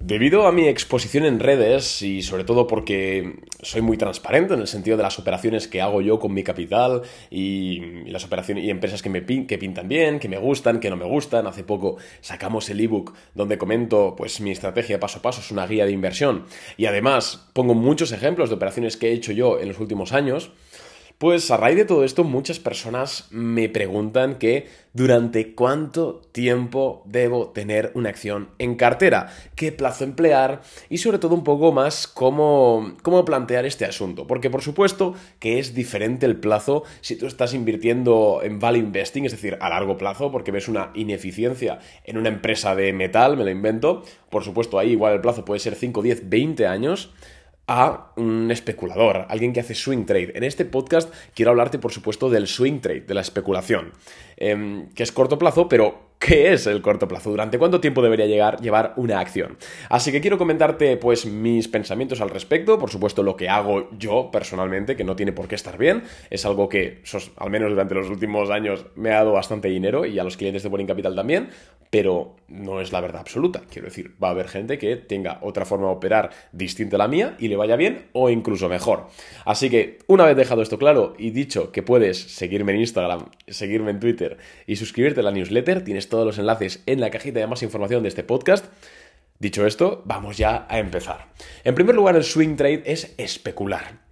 Debido a mi exposición en redes y sobre todo porque soy muy transparente en el sentido de las operaciones que hago yo con mi capital y, las operaciones y empresas que me que pintan bien, que me gustan, que no me gustan. Hace poco sacamos el ebook donde comento pues mi estrategia paso a paso, es una guía de inversión y además pongo muchos ejemplos de operaciones que he hecho yo en los últimos años. Pues a raíz de todo esto muchas personas me preguntan que durante cuánto tiempo debo tener una acción en cartera, qué plazo emplear y sobre todo un poco más cómo, cómo plantear este asunto. Porque por supuesto que es diferente el plazo si tú estás invirtiendo en value investing, es decir, a largo plazo, porque ves una ineficiencia en una empresa de metal, me lo invento. Por supuesto ahí igual el plazo puede ser 5, 10, 20 años a un especulador, alguien que hace swing trade. En este podcast quiero hablarte, por supuesto, del swing trade, de la especulación, em, que es corto plazo, pero ¿Qué es el corto plazo? ¿Durante cuánto tiempo debería llegar, llevar una acción? Así que quiero comentarte pues mis pensamientos al respecto, por supuesto lo que hago yo personalmente, que no tiene por qué estar bien, es algo que al menos durante los últimos años me ha dado bastante dinero y a los clientes de Boring Capital también, pero no es la verdad absoluta. Quiero decir, va a haber gente que tenga otra forma de operar distinta a la mía y le vaya bien o incluso mejor. Así que una vez dejado esto claro y dicho que puedes seguirme en Instagram, seguirme en Twitter y suscribirte a la newsletter, tienes todos los enlaces en la cajita de más información de este podcast. Dicho esto, vamos ya a empezar. En primer lugar, el swing trade es especular.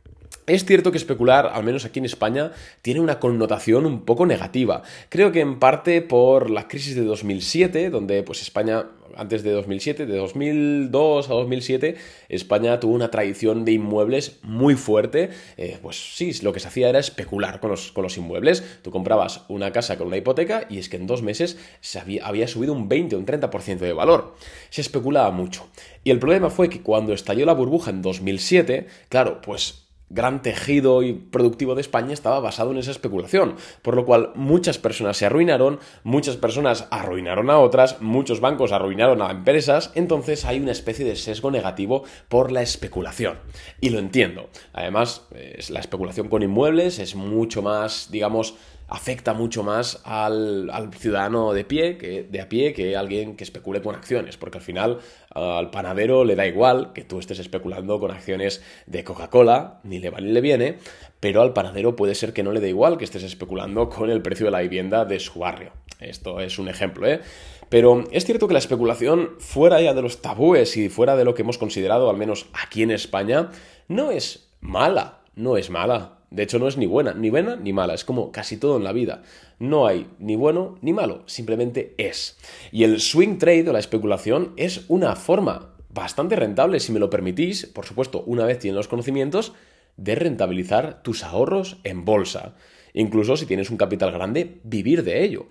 Es cierto que especular, al menos aquí en España, tiene una connotación un poco negativa. Creo que en parte por la crisis de 2007, donde pues España antes de 2007, de 2002 a 2007, España tuvo una tradición de inmuebles muy fuerte. Eh, pues sí, lo que se hacía era especular con los, con los, inmuebles. Tú comprabas una casa con una hipoteca y es que en dos meses se había, había subido un 20 o un 30% de valor. Se especulaba mucho. Y el problema fue que cuando estalló la burbuja en 2007, claro, pues gran tejido y productivo de España estaba basado en esa especulación, por lo cual muchas personas se arruinaron, muchas personas arruinaron a otras, muchos bancos arruinaron a empresas, entonces hay una especie de sesgo negativo por la especulación. Y lo entiendo. Además, la especulación con inmuebles es mucho más, digamos, afecta mucho más al, ciudadano de pie que de a pie que alguien que especule con acciones, porque al final al panadero le da igual que tú estés especulando con acciones de Coca-Cola, ni le va ni le viene, pero al panadero puede ser que no le dé igual que estés especulando con el precio de la vivienda de su barrio. Esto es un ejemplo, ¿eh? Pero es cierto que la especulación, fuera ya de los tabúes y fuera de lo que hemos considerado, al menos aquí en España, no es mala, no es mala. De hecho, no es ni buena, ni buena ni mala. Es como casi todo en la vida. No hay ni bueno ni malo, simplemente es. Y el swing trade o la especulación es una forma bastante rentable, si me lo permitís, por supuesto, una vez tienes los conocimientos, de rentabilizar tus ahorros en bolsa. Incluso si tienes un capital grande, vivir de ello.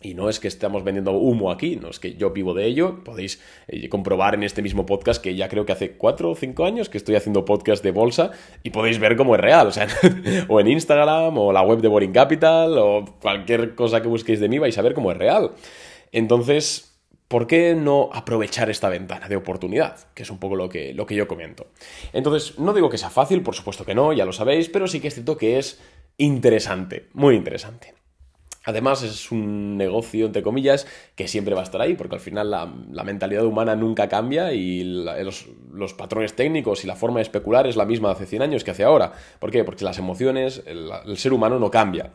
Y no es que estemos vendiendo humo aquí, no es que yo vivo de ello. Podéis eh, comprobar en este mismo podcast que ya creo que hace cuatro o cinco años que estoy haciendo podcast de bolsa y podéis ver cómo es real. O sea, o en Instagram, o la web de Boring Capital, o cualquier cosa que busquéis de mí vais a ver cómo es real. Entonces, ¿por qué no aprovechar esta ventana de oportunidad? Que es un poco lo que, lo que yo comento. Entonces, no digo que sea fácil, por supuesto que no, ya lo sabéis, pero sí que es cierto que es interesante, muy interesante. Además, es un negocio, entre comillas, que siempre va a estar ahí, porque al final la, mentalidad humana nunca cambia y los, patrones técnicos y la forma de especular es la misma hace 100 años que hace ahora. ¿Por qué? Porque las emociones, el ser humano no cambia.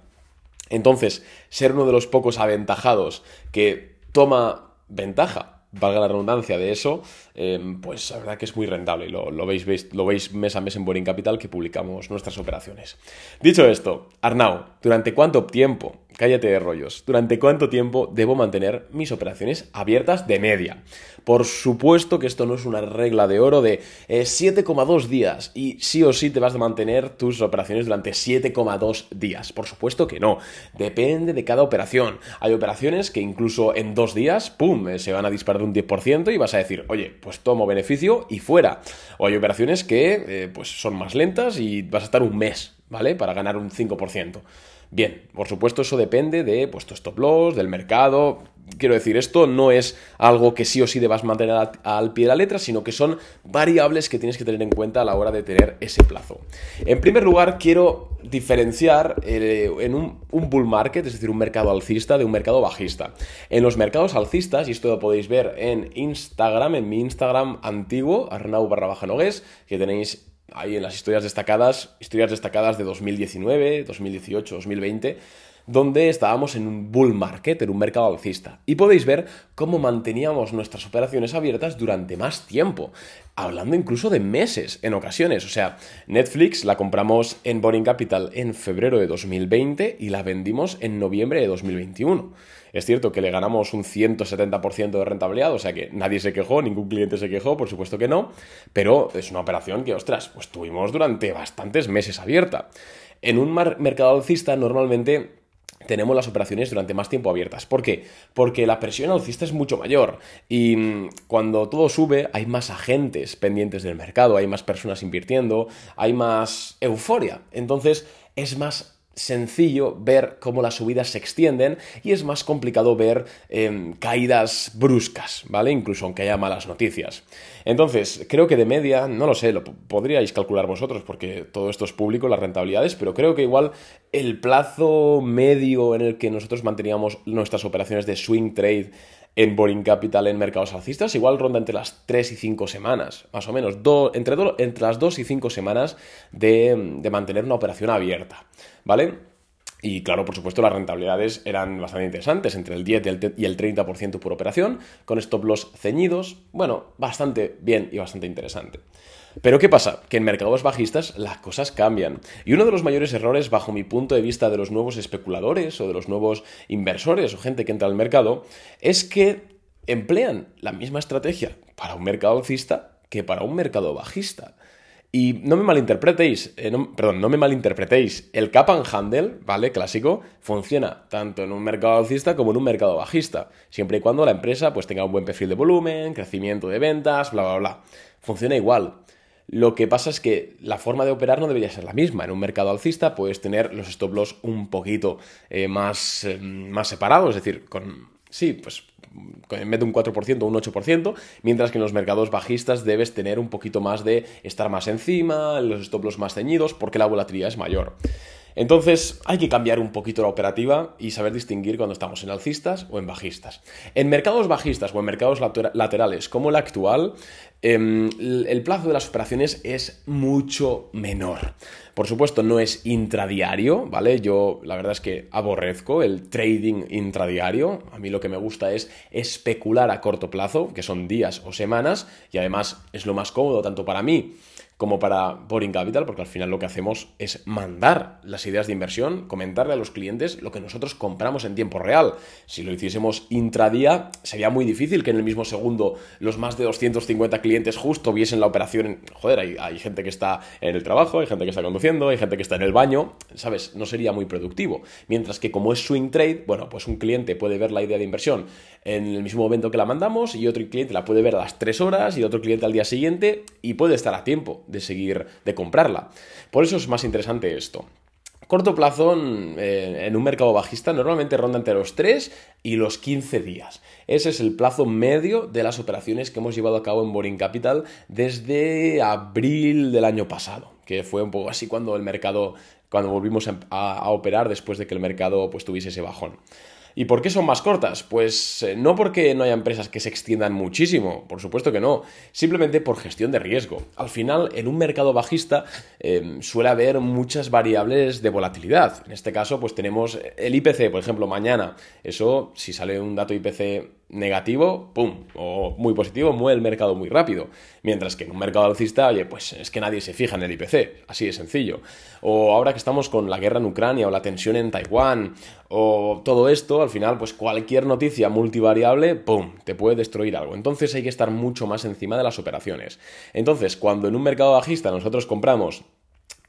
Entonces, ser uno de los pocos aventajados que toma ventaja valga la redundancia de eso, em, pues la verdad que es muy rentable y lo, veis, lo veis mes a mes en Boring Capital que publicamos nuestras operaciones. Dicho esto, Arnau, ¿durante cuánto tiempo, cállate de rollos, durante cuánto tiempo debo mantener mis operaciones abiertas de media? Por supuesto que esto no es una regla de oro de 7,2 eh, días y sí o sí te vas a mantener tus operaciones durante 7,2 días. Por supuesto que no. Depende de cada operación. Hay operaciones que incluso en dos días, ¡pum!, eh, se van a disparar un 10% y vas a decir, oye, pues tomo beneficio y fuera. O hay operaciones que eh, pues son más lentas y vas a estar un mes, ¿vale? Para ganar un 5%. Bien, por supuesto eso depende de pues, tu stop loss, del mercado, Quiero decir, esto no es algo que sí o sí debas mantener al pie de la letra, sino que son variables que tienes que tener en cuenta a la hora de tener ese plazo. En primer lugar, quiero diferenciar eh, en un, bull market, es decir, un mercado alcista, de un mercado bajista. En los mercados alcistas, y esto lo podéis ver en Instagram, en mi Instagram antiguo, arnau barra baja que tenéis ahí en las historias destacadas, historias destacadas de 2019, 2018, 2020 donde estábamos en un bull market, en un mercado alcista. Y podéis ver cómo manteníamos nuestras operaciones abiertas durante más tiempo, hablando incluso de meses en ocasiones. O sea, Netflix la compramos en Boring Capital en febrero de 2020 y la vendimos en noviembre de 2021. Es cierto que le ganamos un 170% de rentabilidad, o sea que nadie se quejó, ningún cliente se quejó, por supuesto que no, pero es una operación que, ostras, pues tuvimos durante bastantes meses abierta. En un mercado alcista normalmente tenemos las operaciones durante más tiempo abiertas. ¿Por qué? Porque la presión alcista es mucho mayor y mm, cuando todo sube hay más agentes pendientes del mercado, hay más personas invirtiendo, hay más euforia. Entonces es más sencillo ver cómo las subidas se extienden y es más complicado ver em, caídas bruscas, ¿vale? Incluso aunque haya malas noticias. Entonces, creo que de media, no lo sé, lo podríais calcular vosotros porque todo esto es público, las rentabilidades, pero creo que igual el plazo medio en el que nosotros manteníamos nuestras operaciones de swing trade en Boring Capital en mercados alcistas, igual ronda entre las 3 y 5 semanas, más o menos, entre, entre, las 2 y 5 semanas de, de mantener una operación abierta, ¿vale? Y claro, por supuesto, las rentabilidades eran bastante interesantes, entre el 10 y el 30% por operación, con stop loss ceñidos. Bueno, bastante bien y bastante interesante. Pero ¿qué pasa? Que en mercados bajistas las cosas cambian. Y uno de los mayores errores, bajo mi punto de vista, de los nuevos especuladores o de los nuevos inversores o gente que entra al mercado, es que emplean la misma estrategia para un mercado alcista que para un mercado bajista. Y no me malinterpretéis, eh, perdón, no me malinterpretéis, el cap and handle, ¿vale? Clásico, funciona tanto en un mercado alcista como en un mercado bajista, siempre y cuando la empresa pues tenga un buen perfil de volumen, crecimiento de ventas, bla, bla, bla. Funciona igual. Lo que pasa es que la forma de operar no debería ser la misma. En un mercado alcista puedes tener los stop loss un poquito eh, más, eh, más separados, es decir, con, sí, pues en vez de un 4% un 8%, mientras que en los mercados bajistas debes tener un poquito más de estar más encima, los stop más ceñidos, porque la volatilidad es mayor. Entonces hay que cambiar un poquito la operativa y saber distinguir cuando estamos en alcistas o en bajistas. En mercados bajistas o en mercados laterales como el actual, em, el plazo de las operaciones es mucho menor. Por supuesto, no es intradiario, ¿vale? Yo la verdad es que aborrezco el trading intradiario. A mí lo que me gusta es especular a corto plazo, que son días o semanas, y además es lo más cómodo tanto para mí como para Boring Capital, porque al final lo que hacemos es mandar las ideas de inversión, comentarle a los clientes lo que nosotros compramos en tiempo real. Si lo hiciésemos intradía, sería muy difícil que en el mismo segundo los más de 250 clientes justo viesen la operación. Joder, hay, hay gente que está en el trabajo, hay gente que está conduciendo, hay gente que está en el baño, ¿sabes? No sería muy productivo. Mientras que como es swing trade, bueno, pues un cliente puede ver la idea de inversión en el mismo momento que la mandamos y otro cliente la puede ver a las 3 horas y otro cliente al día siguiente y puede estar a tiempo de seguir, de comprarla. Por eso es más interesante esto. Corto plazo eh, en un mercado bajista normalmente ronda entre los 3 y los 15 días. Ese es el plazo medio de las operaciones que hemos llevado a cabo en Boring Capital desde abril del año pasado, que fue un poco así cuando el mercado, cuando volvimos a, a operar después de que el mercado pues tuviese ese bajón. ¿Y por qué son más cortas? Pues eh, no porque no haya empresas que se extiendan muchísimo, por supuesto que no, simplemente por gestión de riesgo. Al final, en un mercado bajista em, suele haber muchas variables de volatilidad. En este caso, pues tenemos el IPC, por ejemplo, mañana. Eso, si sale un dato IPC negativo, ¡pum! O muy positivo, mueve el mercado muy rápido. Mientras que en un mercado alcista, oye, pues es que nadie se fija en el IPC, así de sencillo. O ahora que estamos con la guerra en Ucrania o la tensión en Taiwán o todo esto, al final, pues cualquier noticia multivariable, ¡pum!, te puede destruir algo. Entonces hay que estar mucho más encima de las operaciones. Entonces, cuando en un mercado bajista nosotros compramos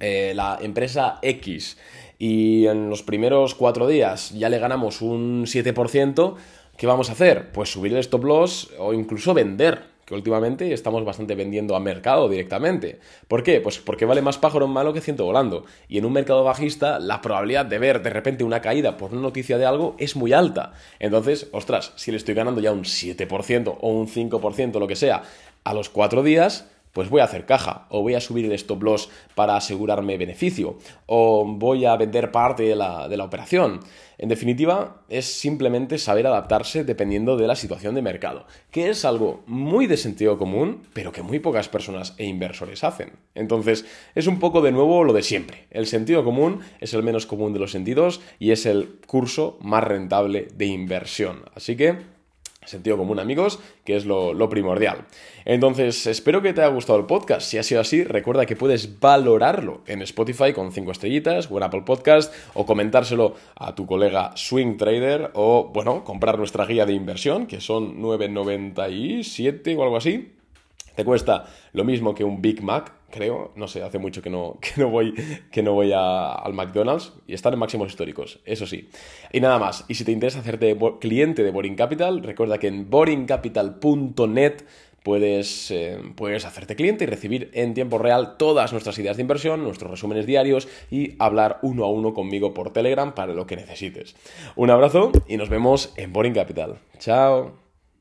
eh, la empresa X y en los primeros cuatro días ya le ganamos un 7%, ¿Qué vamos a hacer? Pues subir el stop loss o incluso vender que últimamente estamos bastante vendiendo a mercado directamente. ¿Por qué? Pues porque vale más pájaro en malo que ciento volando. Y en un mercado bajista, la probabilidad de ver de repente una caída por una noticia de algo es muy alta. Entonces, ostras, si le estoy ganando ya un 7% o un 5%, lo que sea, a los cuatro días, pues voy a hacer caja, o voy a subir el stop loss para asegurarme beneficio, o voy a vender parte de la, de la, operación. En definitiva, es simplemente saber adaptarse dependiendo de la situación de mercado, que es algo muy de sentido común, pero que muy pocas personas e inversores hacen. Entonces, es un poco de nuevo lo de siempre. El sentido común es el menos común de los sentidos y es el curso más rentable de inversión. Así que Sentido común, amigos, que es lo, primordial. Entonces, espero que te haya gustado el podcast. Si ha sido así, recuerda que puedes valorarlo en Spotify con 5 estrellitas o Apple Podcast o comentárselo a tu colega Swing Trader o, bueno, comprar nuestra guía de inversión, que son 9,97 o algo así. Te cuesta lo mismo que un Big Mac, creo. No sé, hace mucho que no, que no voy, que no voy al McDonald's y están en máximos históricos, eso sí. Y nada más. Y si te interesa hacerte cliente de Boring Capital, recuerda que en boringcapital.net puedes, eh, puedes hacerte cliente y recibir en tiempo real todas nuestras ideas de inversión, nuestros resúmenes diarios y hablar uno a uno conmigo por Telegram para lo que necesites. Un abrazo y nos vemos en Boring Capital. Chao.